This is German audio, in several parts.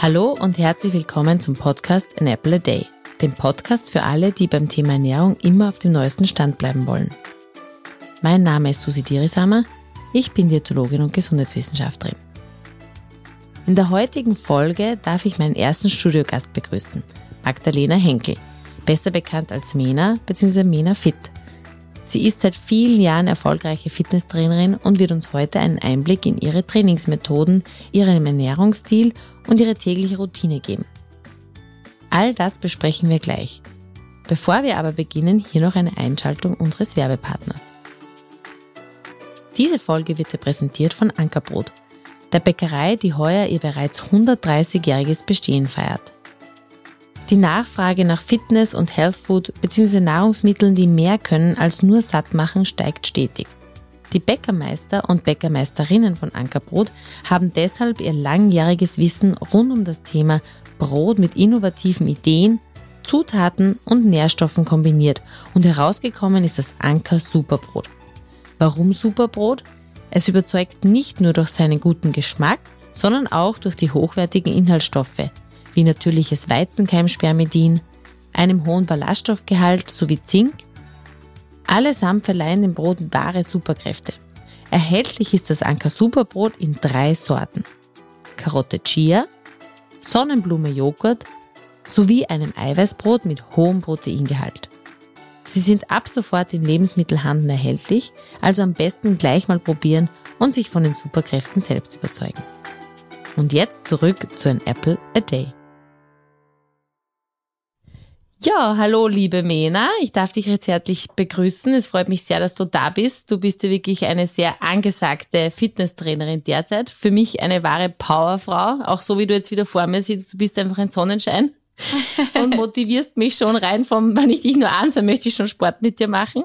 Hallo und herzlich willkommen zum Podcast An Apple a Day, dem Podcast für alle, die beim Thema Ernährung immer auf dem neuesten Stand bleiben wollen. Mein Name ist Susi Dirisamer, ich bin Diätologin und Gesundheitswissenschaftlerin. In der heutigen Folge darf ich meinen ersten Studiogast begrüßen, Magdalena Henkel, besser bekannt als Mena bzw. Mena Fit. Sie ist seit vielen Jahren erfolgreiche Fitnesstrainerin und wird uns heute einen Einblick in ihre Trainingsmethoden, ihren Ernährungsstil und ihre tägliche Routine geben. All das besprechen wir gleich. Bevor wir aber beginnen, hier noch eine Einschaltung unseres Werbepartners. Diese Folge wird dir präsentiert von Ankerbrot, der Bäckerei, die heuer ihr bereits 130-jähriges Bestehen feiert. Die Nachfrage nach Fitness und Health Food bzw. Nahrungsmitteln, die mehr können als nur satt machen, steigt stetig. Die Bäckermeister und Bäckermeisterinnen von Ankerbrot haben deshalb ihr langjähriges Wissen rund um das Thema Brot mit innovativen Ideen, Zutaten und Nährstoffen kombiniert und herausgekommen ist das Anker Superbrot. Warum Superbrot? Es überzeugt nicht nur durch seinen guten Geschmack, sondern auch durch die hochwertigen Inhaltsstoffe, wie natürliches Weizenkeimspermidin, einem hohen Ballaststoffgehalt sowie Zink. Allesamt verleihen dem Brot wahre Superkräfte. Erhältlich ist das Anker Superbrot in drei Sorten. Karotte Chia, Sonnenblume Joghurt sowie einem Eiweißbrot mit hohem Proteingehalt. Sie sind ab sofort in Lebensmittelhandel erhältlich, also am besten gleich mal probieren und sich von den Superkräften selbst überzeugen. Und jetzt zurück zu ein Apple a Day. Ja, hallo liebe Mena, ich darf dich recht herzlich begrüßen. Es freut mich sehr, dass du da bist. Du bist ja wirklich eine sehr angesagte Fitnesstrainerin derzeit. Für mich eine wahre Powerfrau, auch so wie du jetzt wieder vor mir sitzt. Du bist einfach ein Sonnenschein und motivierst mich schon rein vom, wenn ich dich nur ansehe, möchte ich schon Sport mit dir machen.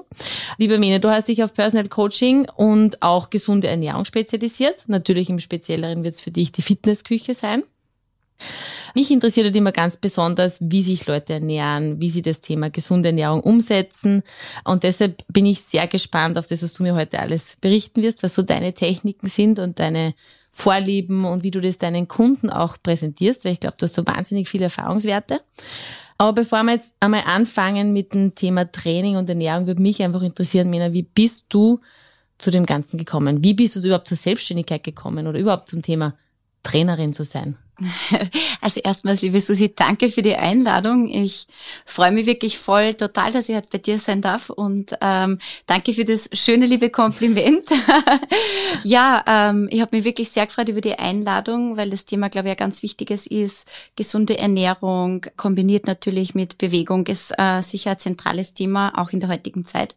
Liebe Mena, du hast dich auf Personal Coaching und auch gesunde Ernährung spezialisiert. Natürlich im Spezielleren wird es für dich die Fitnessküche sein. Mich interessiert halt immer ganz besonders, wie sich Leute ernähren, wie sie das Thema gesunde Ernährung umsetzen. Und deshalb bin ich sehr gespannt auf das, was du mir heute alles berichten wirst, was so deine Techniken sind und deine Vorlieben und wie du das deinen Kunden auch präsentierst, weil ich glaube, du hast so wahnsinnig viele Erfahrungswerte. Aber bevor wir jetzt einmal anfangen mit dem Thema Training und Ernährung, würde mich einfach interessieren, Mena, wie bist du zu dem Ganzen gekommen? Wie bist du überhaupt zur Selbstständigkeit gekommen oder überhaupt zum Thema Trainerin zu sein? Also erstmals, liebe Susi, danke für die Einladung. Ich freue mich wirklich voll total, dass ich heute bei dir sein darf und ähm, danke für das schöne, liebe Kompliment. ja, ähm, ich habe mich wirklich sehr gefreut über die Einladung, weil das Thema, glaube ich, ein ganz wichtiges ist. Gesunde Ernährung kombiniert natürlich mit Bewegung ist äh, sicher ein zentrales Thema, auch in der heutigen Zeit.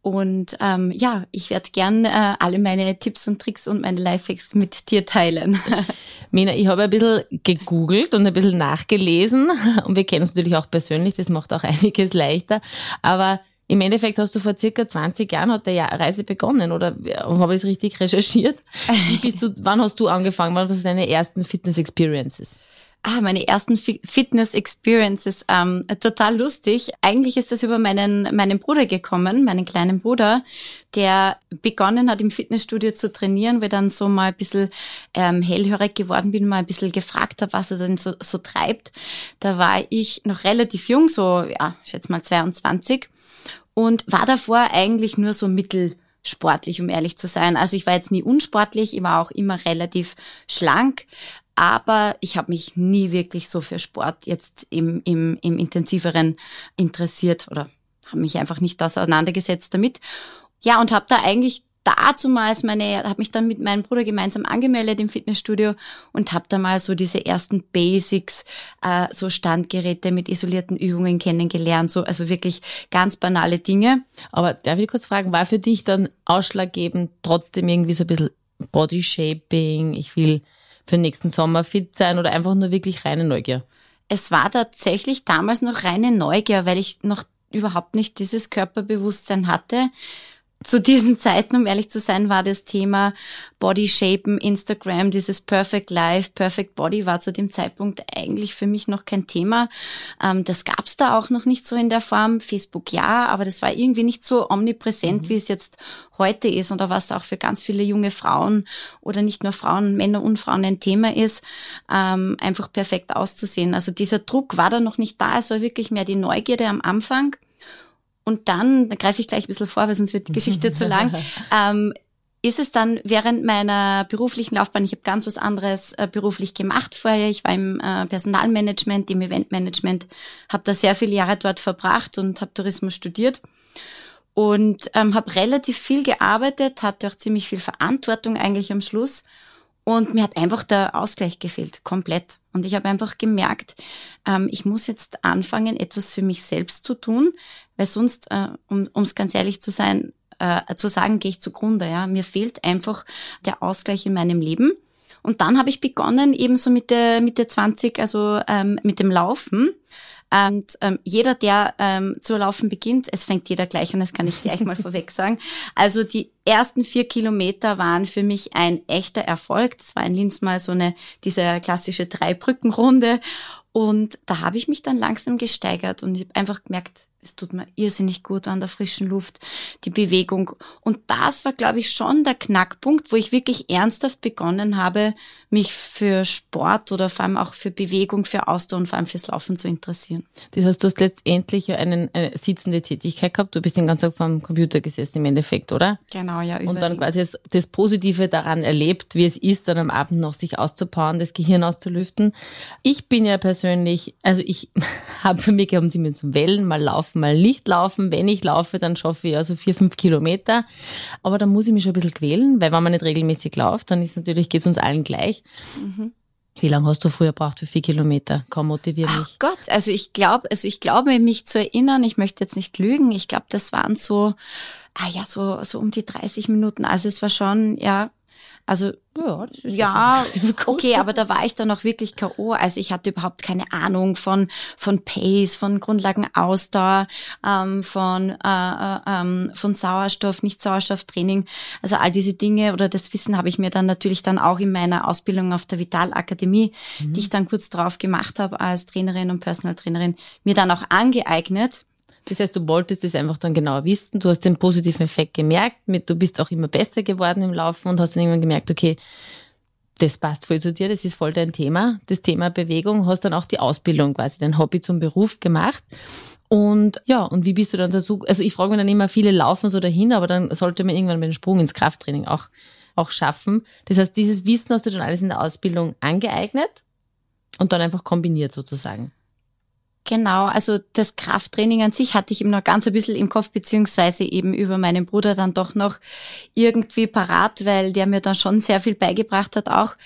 Und ähm, ja, ich werde gern äh, alle meine Tipps und Tricks und meine Lifehacks mit dir teilen. Mina, ich habe ein bisschen gegoogelt und ein bisschen nachgelesen und wir kennen uns natürlich auch persönlich, das macht auch einiges leichter. Aber im Endeffekt hast du vor circa 20 Jahren hat der Reise begonnen oder habe ich es richtig recherchiert? Wie bist du, wann hast du angefangen? Wann waren deine ersten Fitness Experiences? Ah, meine ersten Fitness-Experiences. Ähm, total lustig. Eigentlich ist das über meinen, meinen Bruder gekommen, meinen kleinen Bruder, der begonnen hat, im Fitnessstudio zu trainieren, weil dann so mal ein bisschen ähm, hellhörig geworden bin, mal ein bisschen gefragt habe, was er denn so, so treibt. Da war ich noch relativ jung, so, ja, ich schätze mal 22, und war davor eigentlich nur so mittel sportlich, um ehrlich zu sein. Also ich war jetzt nie unsportlich, ich war auch immer relativ schlank, aber ich habe mich nie wirklich so für Sport jetzt im, im, im intensiveren interessiert oder habe mich einfach nicht auseinandergesetzt damit. Ja, und habe da eigentlich dazumals meine, habe mich dann mit meinem Bruder gemeinsam angemeldet im Fitnessstudio und habe da mal so diese ersten Basics, äh, so Standgeräte mit isolierten Übungen kennengelernt, so also wirklich ganz banale Dinge. Aber darf ich kurz fragen, war für dich dann ausschlaggebend trotzdem irgendwie so ein bisschen Body Shaping, ich will für den nächsten Sommer fit sein oder einfach nur wirklich reine Neugier? Es war tatsächlich damals noch reine Neugier, weil ich noch überhaupt nicht dieses Körperbewusstsein hatte. Zu diesen Zeiten, um ehrlich zu sein, war das Thema Body Shapen, Instagram, dieses Perfect Life, Perfect Body war zu dem Zeitpunkt eigentlich für mich noch kein Thema. Ähm, das gab's da auch noch nicht so in der Form. Facebook ja, aber das war irgendwie nicht so omnipräsent, mhm. wie es jetzt heute ist oder was auch für ganz viele junge Frauen oder nicht nur Frauen, Männer und Frauen ein Thema ist, ähm, einfach perfekt auszusehen. Also dieser Druck war da noch nicht da. Es war wirklich mehr die Neugierde am Anfang. Und dann, da greife ich gleich ein bisschen vor, weil sonst wird die Geschichte zu lang, ähm, ist es dann während meiner beruflichen Laufbahn, ich habe ganz was anderes äh, beruflich gemacht vorher. Ich war im äh, Personalmanagement, im Eventmanagement, habe da sehr viele Jahre dort verbracht und habe Tourismus studiert. Und ähm, habe relativ viel gearbeitet, hatte auch ziemlich viel Verantwortung eigentlich am Schluss und mir hat einfach der Ausgleich gefehlt, komplett. Und ich habe einfach gemerkt, ähm, ich muss jetzt anfangen, etwas für mich selbst zu tun, weil sonst, äh, um es ganz ehrlich zu sein, äh, zu sagen, gehe ich zugrunde. Ja, mir fehlt einfach der Ausgleich in meinem Leben. Und dann habe ich begonnen, ebenso mit der Mitte 20, also ähm, mit dem Laufen. Und ähm, jeder, der ähm, zu laufen beginnt, es fängt jeder gleich an, das kann ich gleich mal vorweg sagen. Also die ersten vier Kilometer waren für mich ein echter Erfolg. Das war in Linz mal so eine, diese klassische Dreibrückenrunde. Und da habe ich mich dann langsam gesteigert und ich habe einfach gemerkt, es tut mir irrsinnig gut an der frischen Luft, die Bewegung. Und das war, glaube ich, schon der Knackpunkt, wo ich wirklich ernsthaft begonnen habe, mich für Sport oder vor allem auch für Bewegung, für Ausdauer und vor allem fürs Laufen zu interessieren. Das heißt, du hast letztendlich einen, eine sitzende Tätigkeit gehabt. Du bist den ganzen Tag vom Computer gesessen im Endeffekt, oder? Genau, ja. Und dann quasi das Positive daran erlebt, wie es ist, dann am Abend noch sich auszupowern, das Gehirn auszulüften. Ich bin ja persönlich, also ich habe für mich haben sie mir zum Wellen mal laufen laufen, mal nicht laufen. Wenn ich laufe, dann schaffe ich also vier, fünf Kilometer. Aber da muss ich mich schon ein bisschen quälen, weil wenn man nicht regelmäßig läuft, dann ist natürlich, geht es uns allen gleich. Mhm. Wie lange hast du früher braucht für vier Kilometer? Komm, motivier mich. Ach Gott, also ich glaube, also ich glaube, mich zu erinnern, ich möchte jetzt nicht lügen, ich glaube, das waren so, ah ja, so, so um die 30 Minuten. Also es war schon, ja, also ja, ja, okay, aber da war ich dann auch wirklich K.O. Also ich hatte überhaupt keine Ahnung von, von Pace, von Grundlagenausdauer, ähm, von, äh, äh, ähm, von Sauerstoff, Nicht-Sauerstofftraining. Also all diese Dinge oder das Wissen habe ich mir dann natürlich dann auch in meiner Ausbildung auf der Vitalakademie, mhm. die ich dann kurz drauf gemacht habe als Trainerin und Personal Trainerin, mir dann auch angeeignet. Das heißt, du wolltest es einfach dann genauer wissen, du hast den positiven Effekt gemerkt, du bist auch immer besser geworden im Laufen und hast dann irgendwann gemerkt, okay, das passt voll zu dir, das ist voll dein Thema, das Thema Bewegung, hast dann auch die Ausbildung quasi, dein Hobby zum Beruf gemacht. Und ja, und wie bist du dann dazu? Also ich frage mich dann immer, viele laufen so dahin, aber dann sollte man irgendwann den Sprung ins Krafttraining auch, auch schaffen. Das heißt, dieses Wissen hast du dann alles in der Ausbildung angeeignet und dann einfach kombiniert sozusagen. Genau, also das Krafttraining an sich hatte ich eben noch ganz ein bisschen im Kopf, beziehungsweise eben über meinen Bruder dann doch noch irgendwie parat, weil der mir dann schon sehr viel beigebracht hat auch.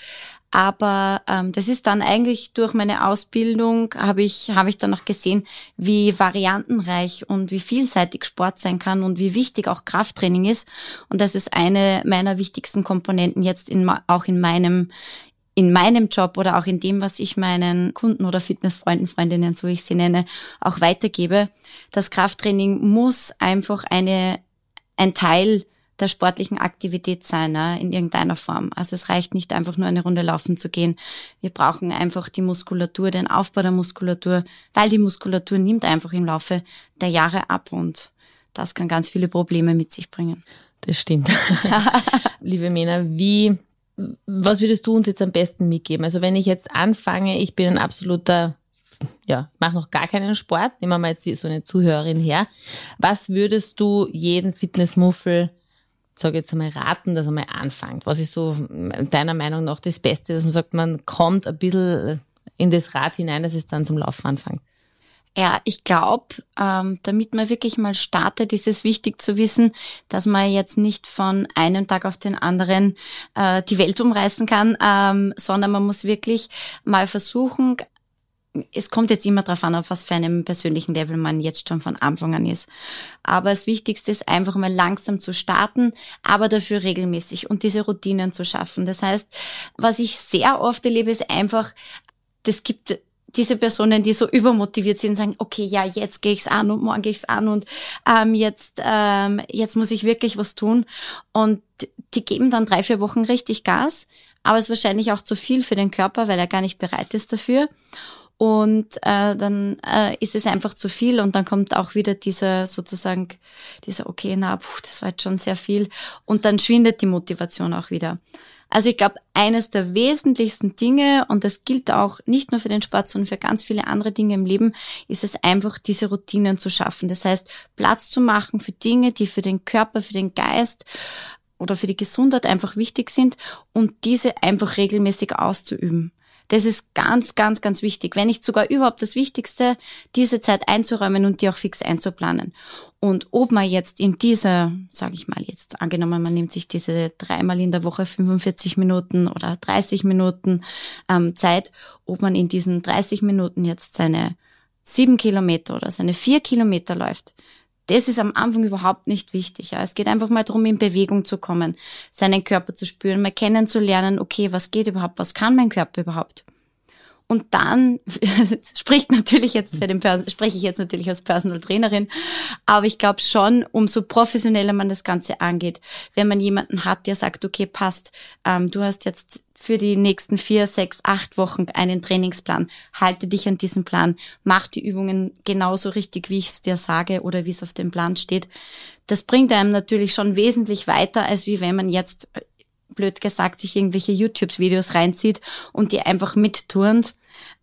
Aber ähm, das ist dann eigentlich durch meine Ausbildung, habe ich, habe ich dann noch gesehen, wie variantenreich und wie vielseitig Sport sein kann und wie wichtig auch Krafttraining ist. Und das ist eine meiner wichtigsten Komponenten jetzt in, auch in meinem, in meinem Job oder auch in dem, was ich meinen Kunden oder Fitnessfreunden, Freundinnen, so ich sie nenne, auch weitergebe. Das Krafttraining muss einfach eine, ein Teil der sportlichen Aktivität sein, ne, in irgendeiner Form. Also es reicht nicht einfach nur eine Runde laufen zu gehen. Wir brauchen einfach die Muskulatur, den Aufbau der Muskulatur, weil die Muskulatur nimmt einfach im Laufe der Jahre ab und das kann ganz viele Probleme mit sich bringen. Das stimmt. Liebe Mena, wie was würdest du uns jetzt am besten mitgeben? Also wenn ich jetzt anfange, ich bin ein absoluter, ja, mache noch gar keinen Sport, nehmen wir mal jetzt so eine Zuhörerin her. Was würdest du jeden Fitnessmuffel, sage jetzt einmal, raten, dass er mal anfängt? Was ist so deiner Meinung nach das Beste, dass man sagt, man kommt ein bisschen in das Rad hinein, dass es dann zum Laufen anfängt? Ja, ich glaube, ähm, damit man wirklich mal startet, ist es wichtig zu wissen, dass man jetzt nicht von einem Tag auf den anderen äh, die Welt umreißen kann, ähm, sondern man muss wirklich mal versuchen, es kommt jetzt immer darauf an, auf was für einem persönlichen Level man jetzt schon von Anfang an ist. Aber das Wichtigste ist einfach mal langsam zu starten, aber dafür regelmäßig und diese Routinen zu schaffen. Das heißt, was ich sehr oft erlebe, ist einfach, das gibt diese Personen, die so übermotiviert sind, sagen, okay, ja, jetzt gehe ich's an und morgen gehe ich's an und ähm, jetzt, ähm, jetzt muss ich wirklich was tun. Und die geben dann drei, vier Wochen richtig Gas, aber es ist wahrscheinlich auch zu viel für den Körper, weil er gar nicht bereit ist dafür. Und äh, dann äh, ist es einfach zu viel und dann kommt auch wieder dieser sozusagen, dieser, okay, na, puh, das war jetzt schon sehr viel. Und dann schwindet die Motivation auch wieder. Also ich glaube, eines der wesentlichsten Dinge, und das gilt auch nicht nur für den Sport, sondern für ganz viele andere Dinge im Leben, ist es einfach, diese Routinen zu schaffen. Das heißt, Platz zu machen für Dinge, die für den Körper, für den Geist oder für die Gesundheit einfach wichtig sind und diese einfach regelmäßig auszuüben. Das ist ganz, ganz, ganz wichtig. Wenn nicht sogar überhaupt das Wichtigste, diese Zeit einzuräumen und die auch fix einzuplanen. Und ob man jetzt in dieser, sage ich mal jetzt, angenommen, man nimmt sich diese dreimal in der Woche 45 Minuten oder 30 Minuten ähm, Zeit, ob man in diesen 30 Minuten jetzt seine sieben Kilometer oder seine vier Kilometer läuft, das ist am Anfang überhaupt nicht wichtig. Ja. Es geht einfach mal darum, in Bewegung zu kommen, seinen Körper zu spüren, mal kennenzulernen, okay, was geht überhaupt, was kann mein Körper überhaupt? Und dann spricht natürlich jetzt für den Person, spreche ich jetzt natürlich als Personal Trainerin, aber ich glaube schon, umso professioneller man das Ganze angeht, wenn man jemanden hat, der sagt, okay, passt, ähm, du hast jetzt für die nächsten vier, sechs, acht Wochen einen Trainingsplan. Halte dich an diesen Plan. Mach die Übungen genauso richtig, wie ich es dir sage oder wie es auf dem Plan steht. Das bringt einem natürlich schon wesentlich weiter, als wie wenn man jetzt, blöd gesagt, sich irgendwelche YouTube-Videos reinzieht und die einfach mitturnt.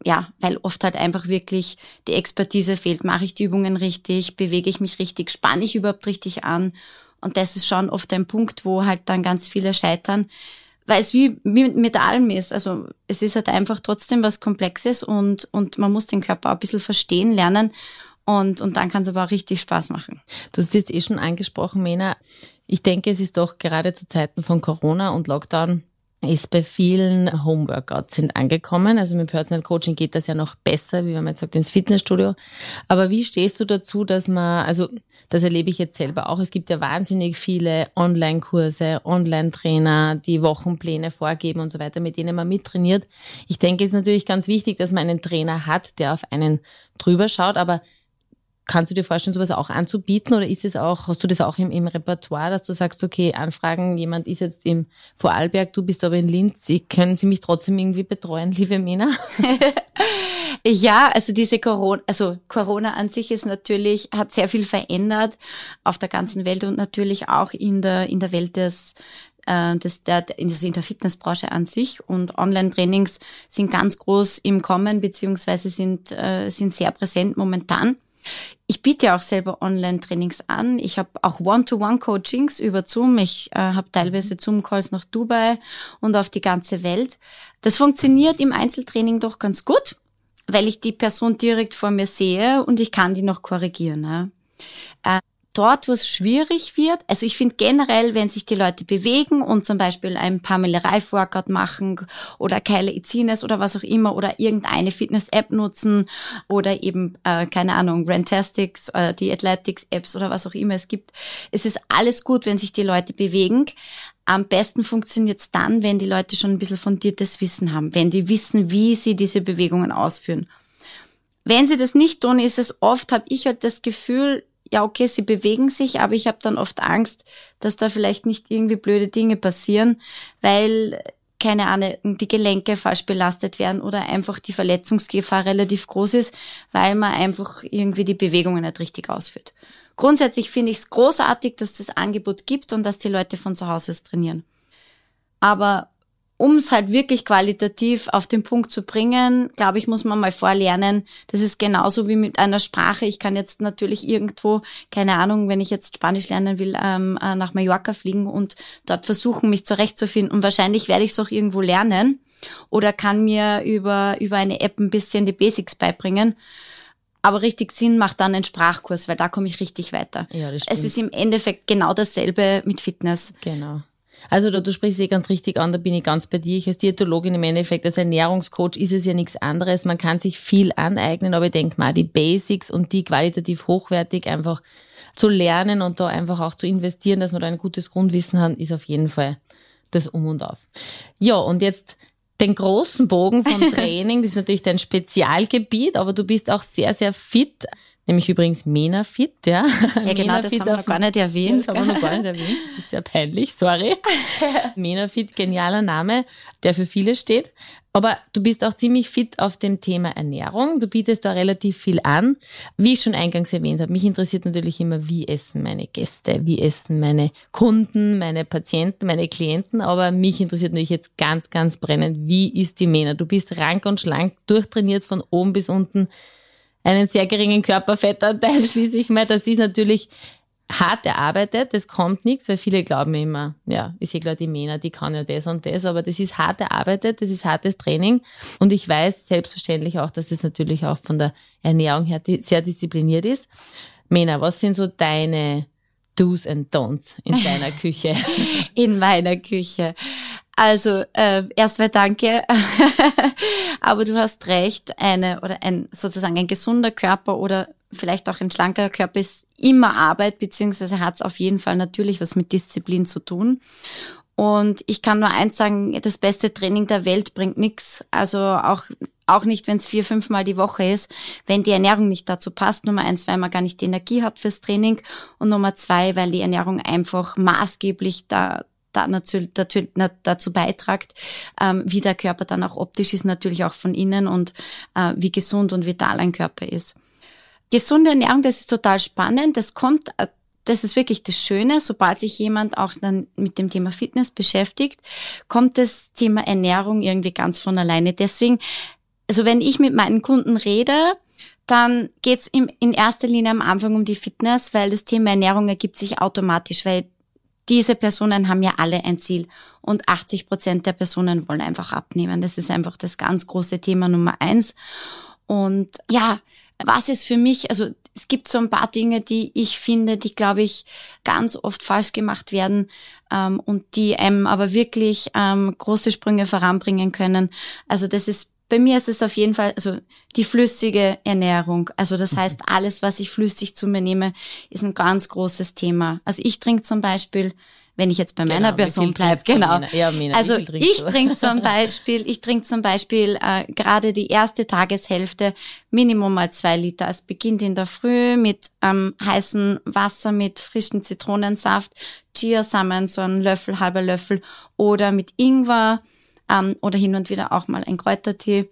Ja, weil oft halt einfach wirklich die Expertise fehlt. Mache ich die Übungen richtig? Bewege ich mich richtig? Spanne ich überhaupt richtig an? Und das ist schon oft ein Punkt, wo halt dann ganz viele scheitern, weil es wie, wie mit allem ist. Also es ist halt einfach trotzdem was Komplexes und, und man muss den Körper auch ein bisschen verstehen lernen. Und, und dann kann es aber auch richtig Spaß machen. Du hast jetzt eh schon angesprochen, Mena. Ich denke, es ist doch gerade zu Zeiten von Corona und Lockdown ist bei vielen Homeworkouts sind angekommen. Also mit Personal Coaching geht das ja noch besser, wie man jetzt sagt, ins Fitnessstudio. Aber wie stehst du dazu, dass man, also das erlebe ich jetzt selber auch, es gibt ja wahnsinnig viele Online-Kurse, Online-Trainer, die Wochenpläne vorgeben und so weiter, mit denen man mittrainiert. Ich denke, es ist natürlich ganz wichtig, dass man einen Trainer hat, der auf einen drüber schaut, aber Kannst du dir vorstellen, sowas auch anzubieten oder ist es auch, hast du das auch im, im Repertoire, dass du sagst, okay, Anfragen, jemand ist jetzt im Vorarlberg, du bist aber in Linz, Sie, können Sie mich trotzdem irgendwie betreuen, liebe Mena? ja, also diese Corona, also Corona an sich ist natürlich, hat sehr viel verändert auf der ganzen Welt und natürlich auch in der, in der Welt des, äh, das, der, also in der Fitnessbranche an sich und Online-Trainings sind ganz groß im Kommen beziehungsweise sind, äh, sind sehr präsent momentan. Ich biete ja auch selber Online-Trainings an. Ich habe auch One-to-One-Coachings über Zoom. Ich äh, habe teilweise Zoom-Calls nach Dubai und auf die ganze Welt. Das funktioniert im Einzeltraining doch ganz gut, weil ich die Person direkt vor mir sehe und ich kann die noch korrigieren. Ne? Äh, dort, wo es schwierig wird, also ich finde generell, wenn sich die Leute bewegen und zum Beispiel ein Pamela Reif Workout machen oder Keile Izines oder was auch immer oder irgendeine Fitness-App nutzen oder eben, äh, keine Ahnung, Rantastics oder die Athletics-Apps oder was auch immer es gibt. Es ist alles gut, wenn sich die Leute bewegen. Am besten funktioniert es dann, wenn die Leute schon ein bisschen fundiertes Wissen haben, wenn die wissen, wie sie diese Bewegungen ausführen. Wenn sie das nicht tun, ist es oft, habe ich halt das Gefühl, ja, okay, sie bewegen sich, aber ich habe dann oft Angst, dass da vielleicht nicht irgendwie blöde Dinge passieren, weil keine Ahnung, die Gelenke falsch belastet werden oder einfach die Verletzungsgefahr relativ groß ist, weil man einfach irgendwie die Bewegungen nicht richtig ausführt. Grundsätzlich finde ich es großartig, dass das Angebot gibt und dass die Leute von zu Hause aus trainieren. Aber um es halt wirklich qualitativ auf den Punkt zu bringen, glaube ich, muss man mal vorlernen. Das ist genauso wie mit einer Sprache. Ich kann jetzt natürlich irgendwo, keine Ahnung, wenn ich jetzt Spanisch lernen will, ähm, äh, nach Mallorca fliegen und dort versuchen, mich zurechtzufinden. Und wahrscheinlich werde ich es auch irgendwo lernen oder kann mir über, über eine App ein bisschen die Basics beibringen. Aber richtig Sinn macht dann ein Sprachkurs, weil da komme ich richtig weiter. Ja, das stimmt. Es ist im Endeffekt genau dasselbe mit Fitness. Genau. Also da, du sprichst eh ganz richtig an, da bin ich ganz bei dir. Ich als Diätologin im Endeffekt, als Ernährungscoach ist es ja nichts anderes. Man kann sich viel aneignen, aber ich denke mal, die Basics und die qualitativ hochwertig einfach zu lernen und da einfach auch zu investieren, dass man da ein gutes Grundwissen hat, ist auf jeden Fall das Um und Auf. Ja, und jetzt den großen Bogen vom Training. Das ist natürlich dein Spezialgebiet, aber du bist auch sehr, sehr fit. Nämlich übrigens Mena Fit, ja. Ja, genau, das haben wir noch gar nicht erwähnt. Das haben wir noch gar nicht erwähnt. Das ist sehr peinlich, sorry. Mena Fit, genialer Name, der für viele steht. Aber du bist auch ziemlich fit auf dem Thema Ernährung. Du bietest da relativ viel an. Wie ich schon eingangs erwähnt habe, mich interessiert natürlich immer, wie essen meine Gäste, wie essen meine Kunden, meine Patienten, meine Klienten. Aber mich interessiert natürlich jetzt ganz, ganz brennend, wie ist die Mena? Du bist rank und schlank, durchtrainiert von oben bis unten einen sehr geringen Körperfettanteil schließe ich mal. Das ist natürlich hart erarbeitet, das kommt nichts, weil viele glauben immer, ja, ist ja klar, die Männer, die kann ja das und das, aber das ist hart erarbeitet, das ist hartes Training und ich weiß selbstverständlich auch, dass es natürlich auch von der Ernährung her sehr diszipliniert ist. Mena, was sind so deine Do's and Don'ts in deiner Küche? In meiner Küche. Also äh, erstmal danke, aber du hast recht, eine oder ein sozusagen ein gesunder Körper oder vielleicht auch ein schlanker Körper ist immer Arbeit, beziehungsweise hat es auf jeden Fall natürlich was mit Disziplin zu tun. Und ich kann nur eins sagen, das beste Training der Welt bringt nichts. Also auch, auch nicht, wenn es vier, fünfmal die Woche ist, wenn die Ernährung nicht dazu passt. Nummer eins, weil man gar nicht die Energie hat fürs Training. Und Nummer zwei, weil die Ernährung einfach maßgeblich da, da natürlich, dazu beitragt, ähm, wie der Körper dann auch optisch ist, natürlich auch von innen und äh, wie gesund und vital ein Körper ist. Gesunde Ernährung, das ist total spannend. Das kommt, äh, das ist wirklich das Schöne, sobald sich jemand auch dann mit dem Thema Fitness beschäftigt, kommt das Thema Ernährung irgendwie ganz von alleine. Deswegen, also wenn ich mit meinen Kunden rede, dann geht's in erster Linie am Anfang um die Fitness, weil das Thema Ernährung ergibt sich automatisch, weil diese Personen haben ja alle ein Ziel und 80 Prozent der Personen wollen einfach abnehmen. Das ist einfach das ganz große Thema Nummer eins. Und ja, was ist für mich, also es gibt so ein paar Dinge, die ich finde, die, glaube ich, ganz oft falsch gemacht werden ähm, und die einem aber wirklich ähm, große Sprünge voranbringen können. Also das ist bei mir ist es auf jeden Fall, also die flüssige Ernährung. Also das heißt, alles, was ich flüssig zu mir nehme, ist ein ganz großes Thema. Also ich trinke zum Beispiel, wenn ich jetzt bei meiner genau, Person bleibe, genau. Ja, Mina, also ich trinke zum Beispiel, ich trinke zum Beispiel äh, gerade die erste Tageshälfte Minimum mal zwei Liter. Es beginnt in der Früh mit ähm, heißem Wasser mit frischem Zitronensaft, Chiasamen, so ein Löffel, halber Löffel oder mit Ingwer ähm, oder hin und wieder auch mal ein Kräutertee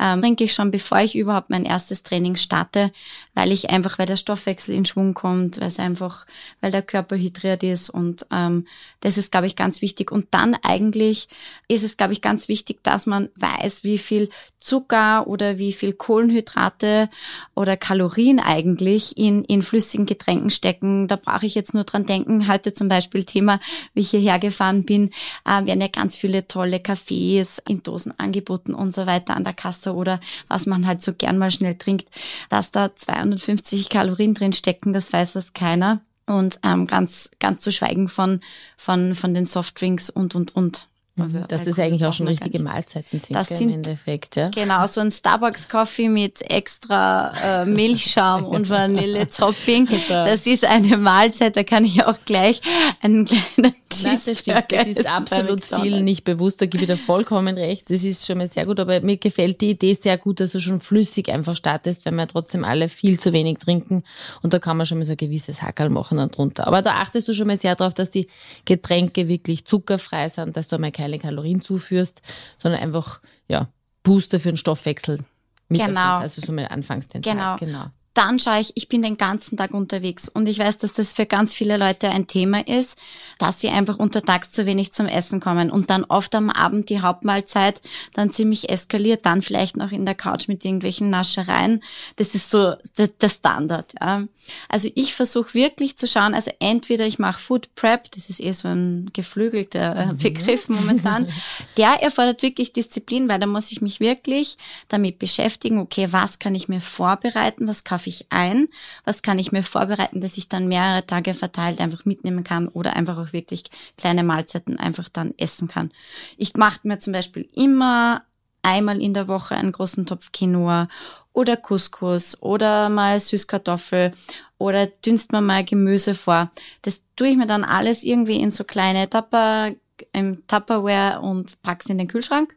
ähm, trinke ich schon, bevor ich überhaupt mein erstes Training starte, weil ich einfach, weil der Stoffwechsel in Schwung kommt, weil es einfach, weil der Körper hydriert ist und ähm, das ist, glaube ich, ganz wichtig. Und dann eigentlich ist es, glaube ich, ganz wichtig, dass man weiß, wie viel Zucker oder wie viel Kohlenhydrate oder Kalorien eigentlich in, in flüssigen Getränken stecken. Da brauche ich jetzt nur dran denken. Heute zum Beispiel Thema, wie ich hierher gefahren bin, äh, werden ja ganz viele tolle Kaffees in Dosen angeboten und so weiter an der Kasse Wasser oder was man halt so gern mal schnell trinkt, dass da 250 Kalorien drin stecken, das weiß was keiner. Und ähm, ganz, ganz zu schweigen von, von, von den Softdrinks und, und, und. Mhm. Dass das eigentlich auch schon richtige Mahlzeiten sind, das sind, im Endeffekt. Ja? Genau, so ein Starbucks-Coffee mit extra äh, Milchschaum und Vanille-Topping. Das ist eine Mahlzeit, da kann ich auch gleich einen kleinen Nein, das stimmt. Das ist absolut viel nicht bewusst, da gebe ich dir vollkommen recht. Das ist schon mal sehr gut, aber mir gefällt die Idee sehr gut, dass du schon flüssig einfach startest, weil wir trotzdem alle viel zu wenig trinken und da kann man schon mal so ein gewisses Hackerl machen dann drunter. Aber da achtest du schon mal sehr darauf, dass die Getränke wirklich zuckerfrei sind, dass du einmal keine Kalorien zuführst, sondern einfach, ja, Booster für den Stoffwechsel mit genau. also so mal anfangs den genau. Genau dann schaue ich, ich bin den ganzen Tag unterwegs und ich weiß, dass das für ganz viele Leute ein Thema ist, dass sie einfach untertags zu wenig zum Essen kommen und dann oft am Abend die Hauptmahlzeit dann ziemlich eskaliert, dann vielleicht noch in der Couch mit irgendwelchen Naschereien. Das ist so der Standard. Ja. Also ich versuche wirklich zu schauen, also entweder ich mache Food Prep, das ist eher so ein geflügelter äh, mhm. Begriff momentan, der erfordert wirklich Disziplin, weil da muss ich mich wirklich damit beschäftigen, okay, was kann ich mir vorbereiten, was kann kaufe ich ein? Was kann ich mir vorbereiten, dass ich dann mehrere Tage verteilt einfach mitnehmen kann oder einfach auch wirklich kleine Mahlzeiten einfach dann essen kann? Ich mache mir zum Beispiel immer einmal in der Woche einen großen Topf Quinoa oder Couscous oder mal Süßkartoffel oder dünst mir mal Gemüse vor. Das tue ich mir dann alles irgendwie in so kleine Tupper, im Tupperware und pack's in den Kühlschrank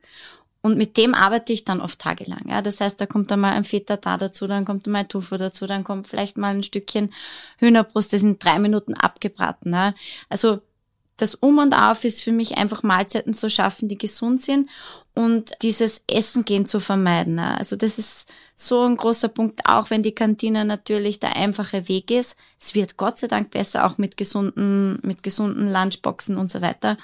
Und mit dem arbeite ich dann oft tagelang. Ja. Das heißt, da kommt dann mal ein Feta da dazu, dann kommt mal ein Tofu dazu, dann kommt vielleicht mal ein Stückchen Hühnerbrust, das sind drei Minuten abgebraten. Ja. Also das Um und Auf ist für mich einfach Mahlzeiten zu schaffen, die gesund sind und dieses Essen gehen zu vermeiden. Ja. Also das ist so ein großer Punkt, auch wenn die Kantine natürlich der einfache Weg ist. Es wird Gott sei Dank besser, auch mit gesunden, mit gesunden Lunchboxen und so weiter.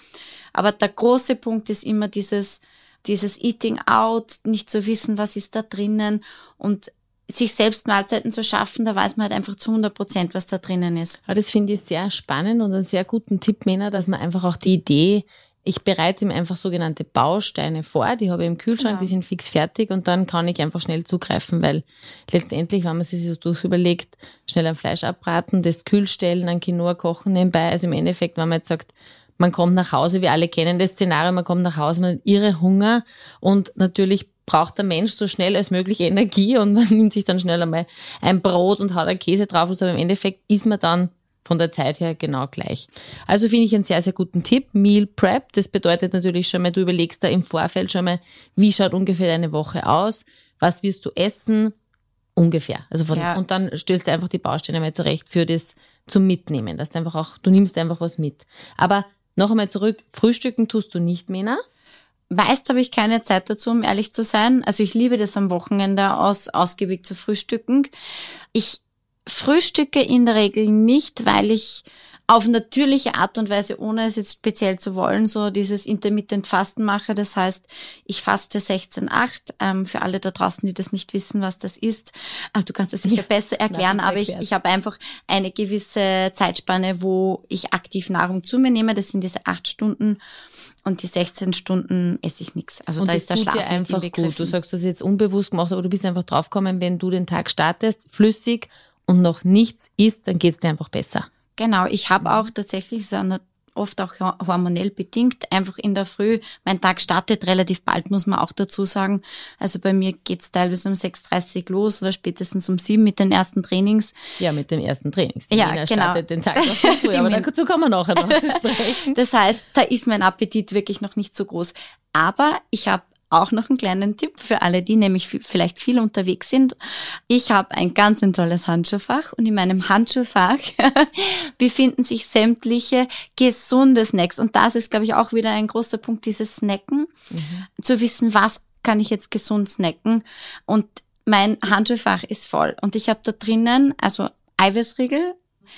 Aber der große Punkt ist immer dieses, dieses Eating out, nicht zu wissen, was ist da drinnen und sich selbst Mahlzeiten zu schaffen, da weiß man halt einfach zu 100 Prozent, was da drinnen ist. Ja, das finde ich sehr spannend und einen sehr guten Tipp, Mena, dass man einfach auch die Idee, ich bereite ihm einfach sogenannte Bausteine vor, die habe ich im Kühlschrank, genau. die sind fix fertig und dann kann ich einfach schnell zugreifen, weil letztendlich, wenn man sich so durch überlegt, schnell ein Fleisch abbraten, das Kühlstellen, ein Quinoa kochen nebenbei, also im Endeffekt, wenn man jetzt sagt, man kommt nach Hause, wir alle kennen das Szenario, man kommt nach Hause, man hat irre Hunger und natürlich braucht der Mensch so schnell als möglich Energie und man nimmt sich dann schnell einmal ein Brot und haut ein Käse drauf, aber im Endeffekt ist man dann von der Zeit her genau gleich. Also finde ich einen sehr, sehr guten Tipp. Meal Prep, das bedeutet natürlich schon mal, du überlegst da im Vorfeld schon mal, wie schaut ungefähr deine Woche aus, was wirst du essen, ungefähr. Also von, ja. und dann stößt du einfach die Bausteine mal zurecht für das zum Mitnehmen, dass du einfach auch, du nimmst einfach was mit. Aber noch einmal zurück, frühstücken tust du nicht, Mena? Meist habe ich keine Zeit dazu, um ehrlich zu sein. Also ich liebe das am Wochenende aus, ausgiebig zu frühstücken. Ich frühstücke in der Regel nicht, weil ich auf natürliche Art und Weise, ohne es jetzt speziell zu wollen, so dieses Intermittent Fasten mache. Das heißt, ich faste 16,8. Ähm, für alle da draußen, die das nicht wissen, was das ist, äh, du kannst es sicher ja. besser erklären, Nein, aber ich, ich habe einfach eine gewisse Zeitspanne, wo ich aktiv Nahrung zu mir nehme. Das sind diese acht Stunden und die 16 Stunden esse ich nichts. Also und da ist der Schlaf dir einfach gut. Du sagst, du hast jetzt unbewusst gemacht, aber du bist einfach draufgekommen, wenn du den Tag startest, flüssig und noch nichts isst, dann geht es dir einfach besser. Genau, ich habe mhm. auch tatsächlich so eine oft auch hormonell bedingt, einfach in der Früh. Mein Tag startet relativ bald, muss man auch dazu sagen. Also bei mir geht's teilweise um 6.30 Uhr los oder spätestens um 7 mit den ersten Trainings. Ja, mit dem ersten Trainings. Die ja, Mina genau. startet den Tag noch früh, aber dazu kommen wir nachher noch zu sprechen. Das heißt, da ist mein Appetit wirklich noch nicht so groß. Aber ich habe auch noch einen kleinen Tipp für alle, die nämlich vielleicht viel unterwegs sind. Ich habe ein ganz ein tolles Handschuhfach und in meinem Handschuhfach befinden sich sämtliche gesunde Snacks. Und das ist, glaube ich, auch wieder ein großer Punkt, dieses Snacken. Mhm. Zu wissen, was kann ich jetzt gesund snacken. Und mein Handschuhfach ist voll. Und ich habe da drinnen, also Eiweißriegel,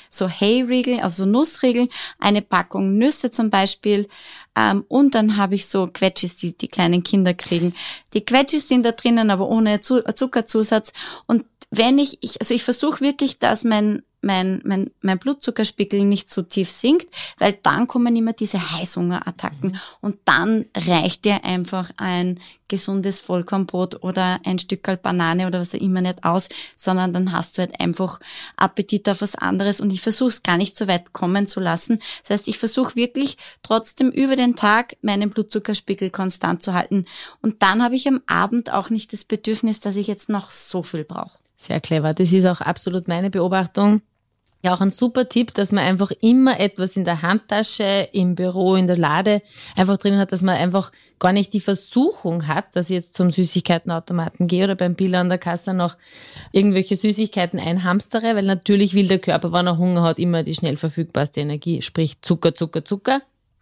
so Hay-Riegel, also Nussriegel, eine Packung Nüsse zum Beispiel ähm, und dann habe ich so Quetschis, die die kleinen Kinder kriegen. Die Quetschis sind da drinnen, aber ohne Zuckerzusatz und wenn ich, ich also ich versuche wirklich, dass mein mein, mein, mein Blutzuckerspiegel nicht so tief sinkt, weil dann kommen immer diese Heißhungerattacken mhm. und dann reicht dir einfach ein gesundes Vollkornbrot oder ein Stück Banane oder was auch immer nicht aus, sondern dann hast du halt einfach Appetit auf was anderes und ich versuche es gar nicht so weit kommen zu lassen. Das heißt, ich versuche wirklich trotzdem über den Tag meinen Blutzuckerspiegel konstant zu halten und dann habe ich am Abend auch nicht das Bedürfnis, dass ich jetzt noch so viel brauche. Sehr clever. Das ist auch absolut meine Beobachtung. Ja, auch ein super Tipp, dass man einfach immer etwas in der Handtasche, im Büro, in der Lade einfach drin hat, dass man einfach gar nicht die Versuchung hat, dass ich jetzt zum Süßigkeitenautomaten gehe oder beim Biller an der Kasse noch irgendwelche Süßigkeiten einhamstere, weil natürlich will der Körper, wenn er Hunger hat, immer die schnell verfügbarste Energie, sprich Zucker, Zucker, Zucker.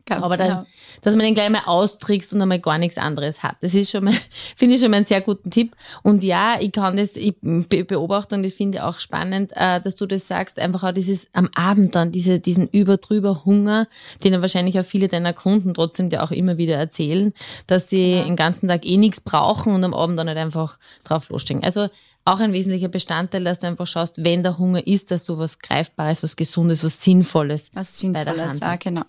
Ganz aber dann, genau. dass man den gleich mal austrickst und einmal gar nichts anderes hat. Das ist schon mal, finde ich schon mal einen sehr guten Tipp. Und ja, ich kann das, ich beobachte und ich finde auch spannend, äh, dass du das sagst, einfach auch dieses am Abend dann, diese, diesen überdrüber Hunger, den ja wahrscheinlich auch viele deiner Kunden trotzdem dir auch immer wieder erzählen, dass sie ja. den ganzen Tag eh nichts brauchen und am Abend dann nicht einfach drauf losstehen. Also auch ein wesentlicher Bestandteil, dass du einfach schaust, wenn der Hunger ist, dass du was Greifbares, was Gesundes, was Sinnvolles, was Sinnvolles bei der Hand ja, genau.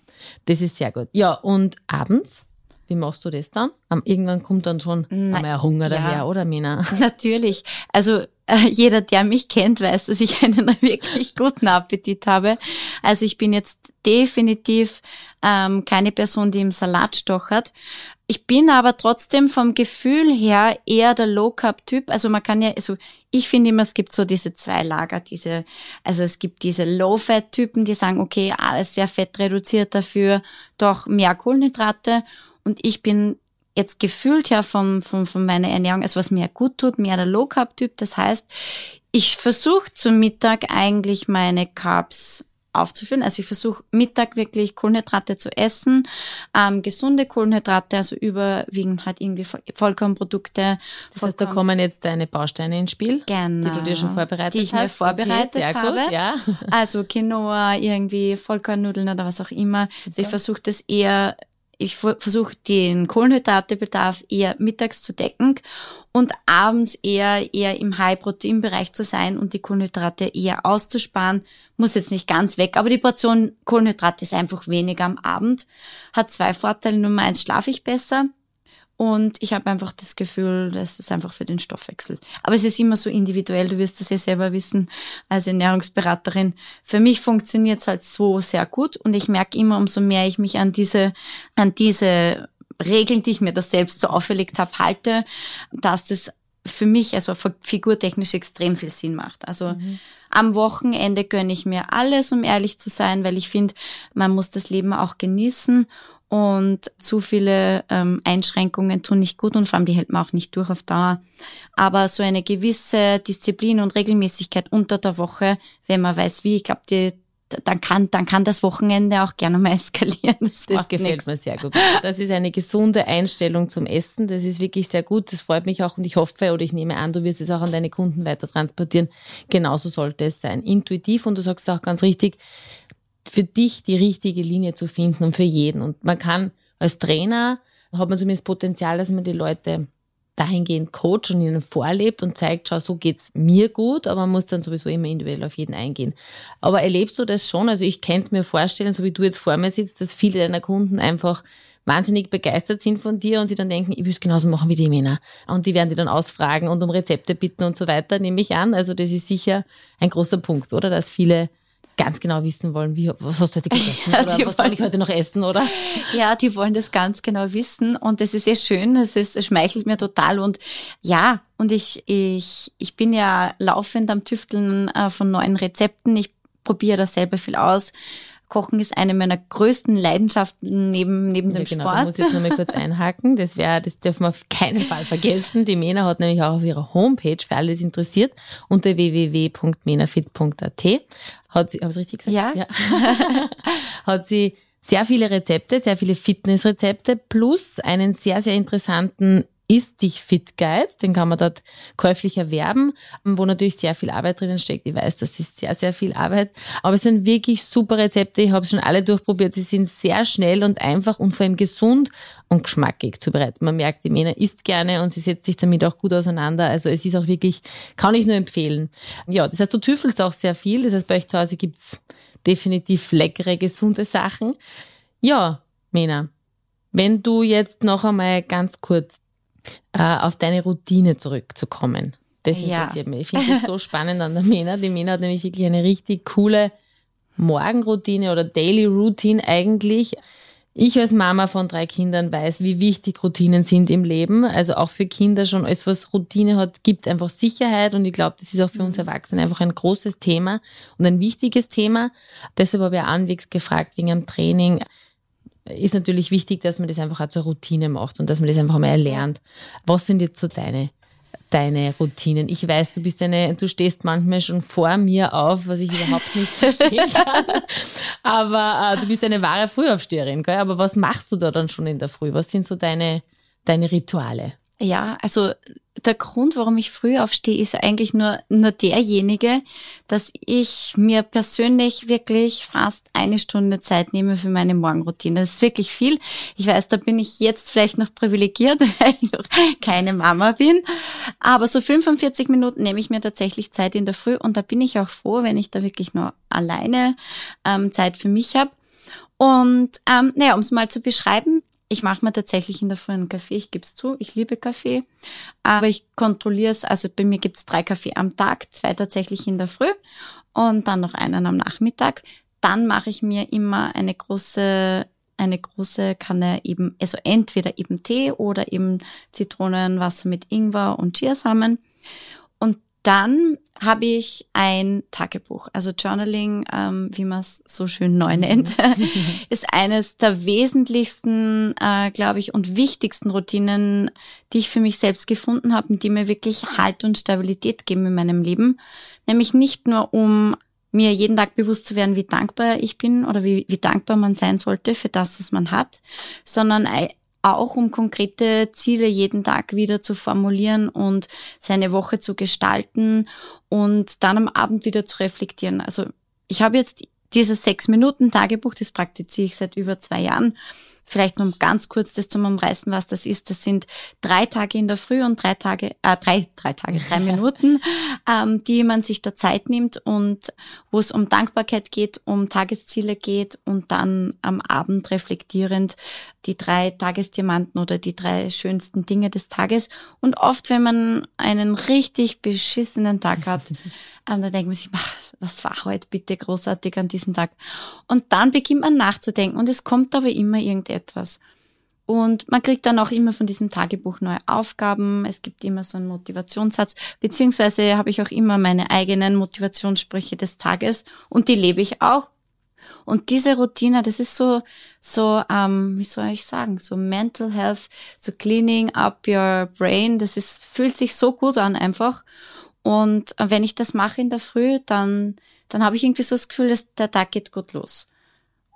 Das ist sehr gut. Ja, und abends? Wie machst du das dann? Irgendwann kommt dann schon einmal Hunger ja, daher, oder Mina? Natürlich. Also äh, jeder, der mich kennt, weiß, dass ich einen wirklich guten Appetit habe. Also ich bin jetzt definitiv ähm, keine Person, die im Salat stochert. Ich bin aber trotzdem vom Gefühl her eher der Low Carb Typ. Also man kann ja, also ich finde immer, es gibt so diese zwei Lager, diese, also es gibt diese Low Fat Typen, die sagen, okay, alles sehr fettreduziert dafür, doch mehr Kohlenhydrate. Und ich bin jetzt gefühlt ja von, von, von meiner Ernährung, also was mir gut tut, mehr der Low Carb Typ. Das heißt, ich versuche zum Mittag eigentlich meine Carbs aufzufüllen. Also ich versuche Mittag wirklich Kohlenhydrate zu essen, ähm, gesunde Kohlenhydrate, also überwiegend halt irgendwie Vollkornprodukte. Das heißt, da kommen jetzt deine Bausteine ins Spiel, genau, die du dir schon vorbereitet hast. Die ich hast. mir vorbereitet okay, habe. Gut, ja. Also Quinoa, irgendwie Vollkornnudeln oder was auch immer. Also ich versuche das eher ich versuche den Kohlenhydratebedarf eher mittags zu decken und abends eher eher im High-Protein-Bereich zu sein und die Kohlenhydrate eher auszusparen. Muss jetzt nicht ganz weg, aber die Portion Kohlenhydrate ist einfach weniger am Abend. Hat zwei Vorteile. Nummer eins schlafe ich besser und ich habe einfach das Gefühl, das ist einfach für den Stoffwechsel. Aber es ist immer so individuell, du wirst das ja selber wissen als Ernährungsberaterin. Für mich funktioniert es halt so sehr gut und ich merke immer, umso mehr ich mich an diese, an diese Regeln, die ich mir da selbst so auferlegt habe, halte, dass das für mich, also figurtechnisch extrem viel Sinn macht. Also mhm. am Wochenende gönne ich mir alles, um ehrlich zu sein, weil ich finde, man muss das Leben auch genießen und zu viele ähm, Einschränkungen tun nicht gut und vor allem die hält man auch nicht durch auf Dauer. Aber so eine gewisse Disziplin und Regelmäßigkeit unter der Woche, wenn man weiß wie, ich glaube, dann kann, dann kann das Wochenende auch gerne mal eskalieren. Das, das gefällt nichts. mir sehr gut. Das ist eine gesunde Einstellung zum Essen. Das ist wirklich sehr gut. Das freut mich auch und ich hoffe oder ich nehme an, du wirst es auch an deine Kunden weiter transportieren. Genauso sollte es sein. Intuitiv und du sagst auch ganz richtig, für dich die richtige Linie zu finden und für jeden. Und man kann als Trainer, hat man zumindest Potenzial, dass man die Leute dahingehend coacht und ihnen vorlebt und zeigt, schau, so geht's mir gut, aber man muss dann sowieso immer individuell auf jeden eingehen. Aber erlebst du das schon? Also ich könnte mir vorstellen, so wie du jetzt vor mir sitzt, dass viele deiner Kunden einfach wahnsinnig begeistert sind von dir und sie dann denken, ich will es genauso machen wie die Männer. Und die werden die dann ausfragen und um Rezepte bitten und so weiter, nehme ich an. Also das ist sicher ein großer Punkt, oder? Dass viele ganz genau wissen wollen, wie, was hast du heute gegessen? Ja, oder was soll ich heute noch essen, oder? Ja, die wollen das ganz genau wissen und das ist sehr schön, es, ist, es schmeichelt mir total und ja, und ich, ich, ich bin ja laufend am Tüfteln äh, von neuen Rezepten, ich probiere da selber viel aus Kochen ist eine meiner größten Leidenschaften neben, neben dem genau, Sport. Da muss ich jetzt nochmal kurz einhaken. Das wäre, das dürfen wir auf keinen Fall vergessen. Die Mena hat nämlich auch auf ihrer Homepage, für alle, die es interessiert, unter www.menafit.at hat sie, habe ich richtig gesagt? Ja. ja. hat sie sehr viele Rezepte, sehr viele Fitnessrezepte plus einen sehr, sehr interessanten ist dich Fit Guide, den kann man dort käuflich erwerben, wo natürlich sehr viel Arbeit drinnen steckt. Ich weiß, das ist sehr, sehr viel Arbeit, aber es sind wirklich super Rezepte. Ich habe schon alle durchprobiert. Sie sind sehr schnell und einfach und vor allem gesund und geschmackig zubereitet. Man merkt, die Mena isst gerne und sie setzt sich damit auch gut auseinander. Also es ist auch wirklich, kann ich nur empfehlen. Ja, das heißt, du tüffelst auch sehr viel. Das heißt, bei euch zu Hause gibt's definitiv leckere, gesunde Sachen. Ja, Mena, wenn du jetzt noch einmal ganz kurz äh, auf deine Routine zurückzukommen. Das interessiert ja. mich. Ich finde das so spannend an der Mena. Die Mena hat nämlich wirklich eine richtig coole Morgenroutine oder Daily Routine eigentlich. Ich als Mama von drei Kindern weiß, wie wichtig Routinen sind im Leben. Also auch für Kinder schon alles, was Routine hat, gibt einfach Sicherheit. Und ich glaube, das ist auch für uns mhm. Erwachsene einfach ein großes Thema und ein wichtiges Thema. Deshalb habe ich anwegs gefragt wegen einem Training ist natürlich wichtig, dass man das einfach auch zur Routine macht und dass man das einfach mal erlernt. Was sind jetzt so deine, deine Routinen? Ich weiß, du bist eine, du stehst manchmal schon vor mir auf, was ich überhaupt nicht verstehen kann. Aber äh, du bist eine wahre Frühaufsteherin, gell? Aber was machst du da dann schon in der Früh? Was sind so deine, deine Rituale? Ja, also der Grund, warum ich früh aufstehe, ist eigentlich nur, nur derjenige, dass ich mir persönlich wirklich fast eine Stunde Zeit nehme für meine Morgenroutine. Das ist wirklich viel. Ich weiß, da bin ich jetzt vielleicht noch privilegiert, weil ich noch keine Mama bin. Aber so 45 Minuten nehme ich mir tatsächlich Zeit in der Früh und da bin ich auch froh, wenn ich da wirklich nur alleine ähm, Zeit für mich habe. Und ähm, naja, um es mal zu beschreiben, ich mache mir tatsächlich in der Früh einen Kaffee, ich gebe es zu, ich liebe Kaffee, aber ich kontrolliere es, also bei mir gibt es drei Kaffee am Tag, zwei tatsächlich in der Früh und dann noch einen am Nachmittag. Dann mache ich mir immer eine große eine große Kanne eben, also entweder eben Tee oder eben Zitronenwasser mit Ingwer und Chiasamen. Dann habe ich ein Tagebuch. Also Journaling, ähm, wie man es so schön neu nennt, ist eines der wesentlichsten, äh, glaube ich, und wichtigsten Routinen, die ich für mich selbst gefunden habe und die mir wirklich Halt und Stabilität geben in meinem Leben. Nämlich nicht nur um mir jeden Tag bewusst zu werden, wie dankbar ich bin oder wie, wie dankbar man sein sollte für das, was man hat, sondern auch um konkrete Ziele jeden Tag wieder zu formulieren und seine Woche zu gestalten und dann am Abend wieder zu reflektieren. Also ich habe jetzt dieses sechs Minuten Tagebuch, das praktiziere ich seit über zwei Jahren Vielleicht nur ganz kurz das zum Umreißen, was das ist. Das sind drei Tage in der Früh und drei Tage, äh, drei, drei Tage, drei Minuten, ähm, die man sich der Zeit nimmt und wo es um Dankbarkeit geht, um Tagesziele geht und dann am Abend reflektierend die drei Tagesdiamanten oder die drei schönsten Dinge des Tages. Und oft, wenn man einen richtig beschissenen Tag hat, ähm, dann denkt man sich, was war heute bitte großartig an diesem Tag? Und dann beginnt man nachzudenken und es kommt aber immer irgendetwas. Und man kriegt dann auch immer von diesem Tagebuch neue Aufgaben. Es gibt immer so einen Motivationssatz, beziehungsweise habe ich auch immer meine eigenen Motivationssprüche des Tages und die lebe ich auch. Und diese Routine, das ist so, so, ähm, wie soll ich sagen, so Mental Health, so Cleaning up your brain. Das ist, fühlt sich so gut an einfach. Und wenn ich das mache in der Früh, dann, dann habe ich irgendwie so das Gefühl, dass der Tag geht gut los.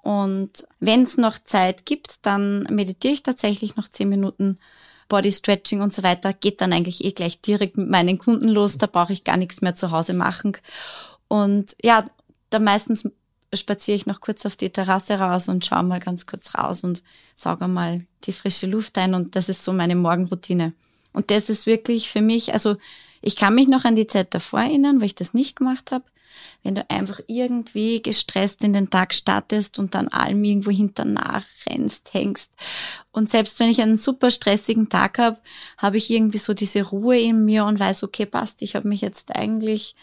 Und wenn es noch Zeit gibt, dann meditiere ich tatsächlich noch zehn Minuten Body Stretching und so weiter. Geht dann eigentlich eh gleich direkt mit meinen Kunden los. Da brauche ich gar nichts mehr zu Hause machen. Und ja, da meistens spaziere ich noch kurz auf die Terrasse raus und schaue mal ganz kurz raus und sauge mal die frische Luft ein. Und das ist so meine Morgenroutine. Und das ist wirklich für mich, also ich kann mich noch an die Zeit davor erinnern, weil ich das nicht gemacht habe. Wenn du einfach irgendwie gestresst in den Tag startest und dann allem irgendwo hinternach rennst, hängst. Und selbst wenn ich einen super stressigen Tag habe, habe ich irgendwie so diese Ruhe in mir und weiß, okay, passt, ich habe mich jetzt eigentlich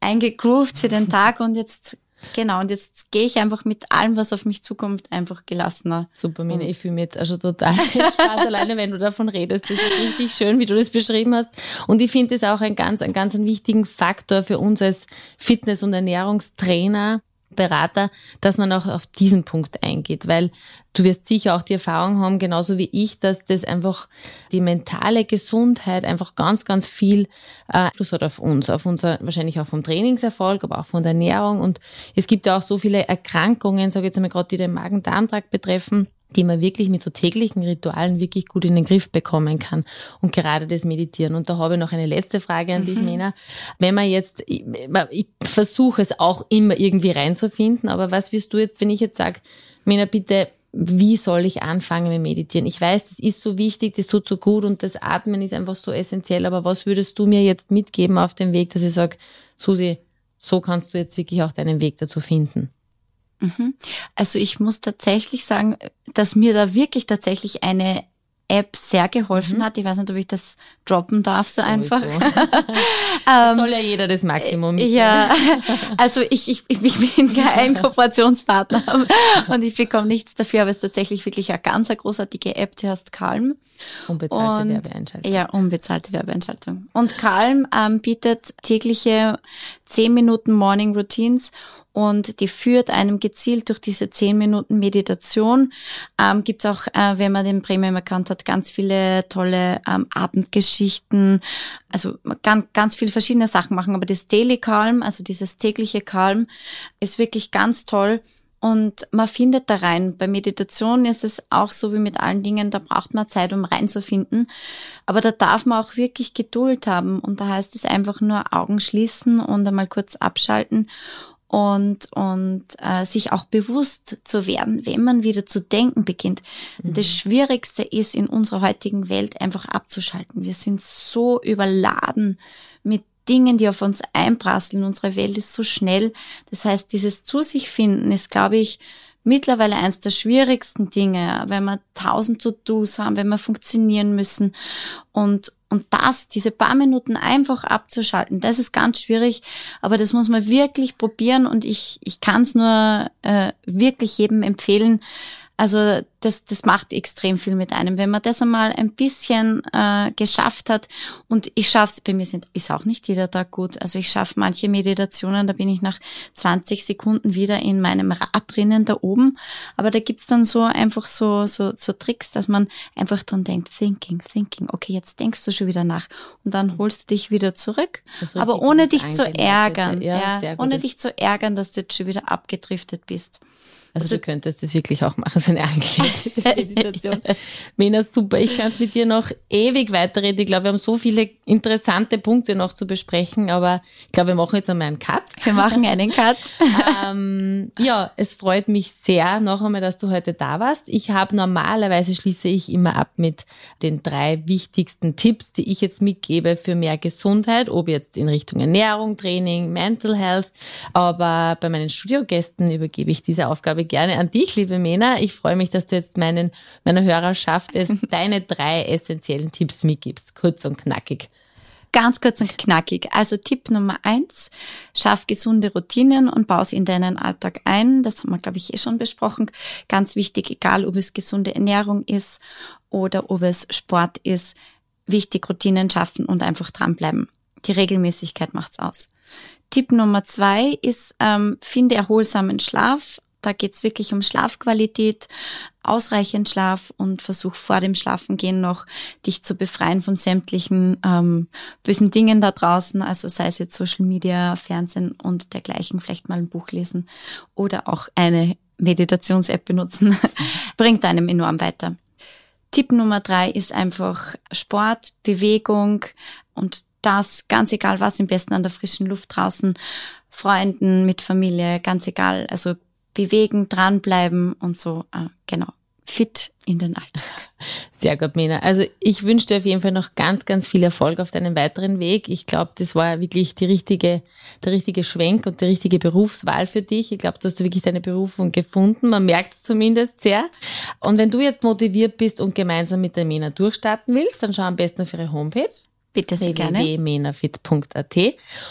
eingegroovt für den Tag und jetzt Genau, und jetzt gehe ich einfach mit allem, was auf mich zukommt, einfach gelassener. Super, Mina, ich fühle mich jetzt also total Spaß alleine, wenn du davon redest. Das ist richtig schön, wie du das beschrieben hast. Und ich finde es auch ein ganz, ein ganz einen wichtigen Faktor für uns als Fitness- und Ernährungstrainer, Berater, dass man auch auf diesen Punkt eingeht, weil du wirst sicher auch die Erfahrung haben, genauso wie ich, dass das einfach die mentale Gesundheit einfach ganz, ganz viel äh, Einfluss hat auf uns, auf unser, wahrscheinlich auch vom Trainingserfolg, aber auch von der Ernährung. Und es gibt ja auch so viele Erkrankungen, sage ich jetzt einmal gerade, die den Magen-Darm-Trakt betreffen, die man wirklich mit so täglichen Ritualen wirklich gut in den Griff bekommen kann. Und gerade das Meditieren. Und da habe ich noch eine letzte Frage an mhm. dich, Mena. Wenn man jetzt, ich, ich versuche es auch immer irgendwie reinzufinden, aber was wirst du jetzt, wenn ich jetzt sage, Mena, bitte, wie soll ich anfangen mit Meditieren? Ich weiß, das ist so wichtig, das tut so gut und das Atmen ist einfach so essentiell, aber was würdest du mir jetzt mitgeben auf dem Weg, dass ich sage, Susi, so kannst du jetzt wirklich auch deinen Weg dazu finden? Mhm. Also ich muss tatsächlich sagen, dass mir da wirklich tatsächlich eine App sehr geholfen mhm. hat. Ich weiß nicht, ob ich das droppen darf, so, so einfach. ähm, soll ja jeder das Maximum mitnehmen. Ja, also ich, ich, ich bin kein Kooperationspartner und ich bekomme nichts dafür, aber es ist tatsächlich wirklich eine ganz eine großartige App, die heißt Calm. Unbezahlte und, Werbeeinschaltung. Ja, unbezahlte Werbeeinschaltung. Und Calm ähm, bietet tägliche 10 Minuten Morning Routines und die führt einem gezielt durch diese zehn Minuten Meditation. Ähm, Gibt es auch, äh, wenn man den Premium erkannt hat, ganz viele tolle ähm, Abendgeschichten. Also man kann ganz viele verschiedene Sachen machen, aber das Daily Calm, also dieses tägliche Calm, ist wirklich ganz toll. Und man findet da rein. Bei Meditation ist es auch so wie mit allen Dingen, da braucht man Zeit, um reinzufinden. Aber da darf man auch wirklich Geduld haben. Und da heißt es einfach nur Augen schließen und einmal kurz abschalten und, und äh, sich auch bewusst zu werden, wenn man wieder zu denken beginnt. Mhm. Das Schwierigste ist in unserer heutigen Welt einfach abzuschalten. Wir sind so überladen mit Dingen, die auf uns einprasseln. Unsere Welt ist so schnell. Das heißt, dieses Zu sich finden ist, glaube ich, mittlerweile eines der schwierigsten Dinge, wenn wir tausend To-Dos haben, wenn wir funktionieren müssen. Und und das, diese paar Minuten einfach abzuschalten, das ist ganz schwierig, aber das muss man wirklich probieren. Und ich, ich kann es nur äh, wirklich jedem empfehlen, Also das, das macht extrem viel mit einem. Wenn man das einmal ein bisschen äh, geschafft hat und ich schaffe es, bei mir sind, ist auch nicht jeder Tag gut. Also ich schaffe manche Meditationen, da bin ich nach 20 Sekunden wieder in meinem Rad drinnen da oben. Aber da gibt's dann so einfach so, so, so Tricks, dass man einfach dran denkt, thinking, thinking, okay, jetzt denkst du schon wieder nach und dann holst du dich wieder zurück. Also aber ohne dich zu ärgern, ja, ja ohne dich zu ärgern, dass du jetzt schon wieder abgedriftet bist. Also, also, du könntest das wirklich auch machen, so eine angelegte Meditation. Mena, super. Ich könnte mit dir noch ewig weiterreden. Ich glaube, wir haben so viele interessante Punkte noch zu besprechen, aber ich glaube, wir machen jetzt einmal einen Cut. Wir machen einen Cut. ähm, ja, es freut mich sehr noch einmal, dass du heute da warst. Ich habe normalerweise schließe ich immer ab mit den drei wichtigsten Tipps, die ich jetzt mitgebe für mehr Gesundheit, ob jetzt in Richtung Ernährung, Training, Mental Health. Aber bei meinen Studiogästen übergebe ich diese Aufgabe Aufgabe gerne an dich, liebe Mena. Ich freue mich, dass du jetzt meinen, meiner Hörerschaft jetzt deine drei essentiellen Tipps mitgibst. Kurz und knackig. Ganz kurz und knackig. Also Tipp Nummer eins, schaff gesunde Routinen und baue sie in deinen Alltag ein. Das haben wir, glaube ich, eh schon besprochen. Ganz wichtig, egal ob es gesunde Ernährung ist oder ob es Sport ist, wichtig Routinen schaffen und einfach dranbleiben. Die Regelmäßigkeit macht's aus. Tipp Nummer zwei ist, ähm, finde erholsamen Schlaf. Da geht's wirklich um Schlafqualität, ausreichend Schlaf und versuch vor dem Schlafengehen noch dich zu befreien von sämtlichen ähm, bösen Dingen da draußen, also sei es jetzt Social Media, Fernsehen und dergleichen, vielleicht mal ein Buch lesen oder auch eine Meditations-App benutzen, bringt einem enorm weiter. Tipp Nummer drei ist einfach Sport, Bewegung und das, ganz egal was, im besten an der frischen Luft draußen, Freunden, mit Familie, ganz egal. Also bewegen, dranbleiben und so, äh, genau, fit in den Alltag. Sehr gut, Mena. Also ich wünsche dir auf jeden Fall noch ganz, ganz viel Erfolg auf deinem weiteren Weg. Ich glaube, das war wirklich die richtige, der richtige Schwenk und die richtige Berufswahl für dich. Ich glaube, du hast wirklich deine Berufung gefunden. Man merkt es zumindest sehr. Und wenn du jetzt motiviert bist und gemeinsam mit der Mena durchstarten willst, dann schau am besten auf ihre Homepage Bitte sehr gerne. www.menafit.at.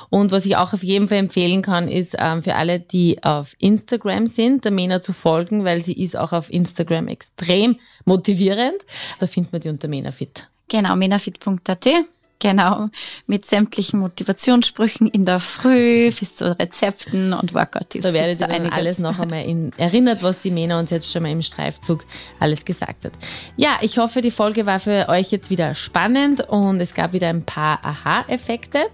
Und was ich auch auf jeden Fall empfehlen kann, ist ähm, für alle, die auf Instagram sind, der Mena zu folgen, weil sie ist auch auf Instagram extrem motivierend. Da findet man die unter Menafit. Genau, menafit.at. Genau, mit sämtlichen Motivationssprüchen in der Früh bis zu Rezepten und Workout-Tipps. Da werdet ihr dann alles noch einmal in, erinnert, was die Mena uns jetzt schon mal im Streifzug alles gesagt hat. Ja, ich hoffe, die Folge war für euch jetzt wieder spannend und es gab wieder ein paar Aha-Effekte.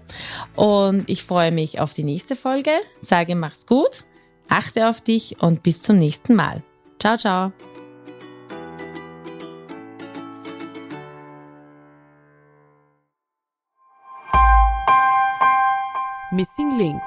Und ich freue mich auf die nächste Folge. Sage, mach's gut, achte auf dich und bis zum nächsten Mal. Ciao, ciao. Missing Link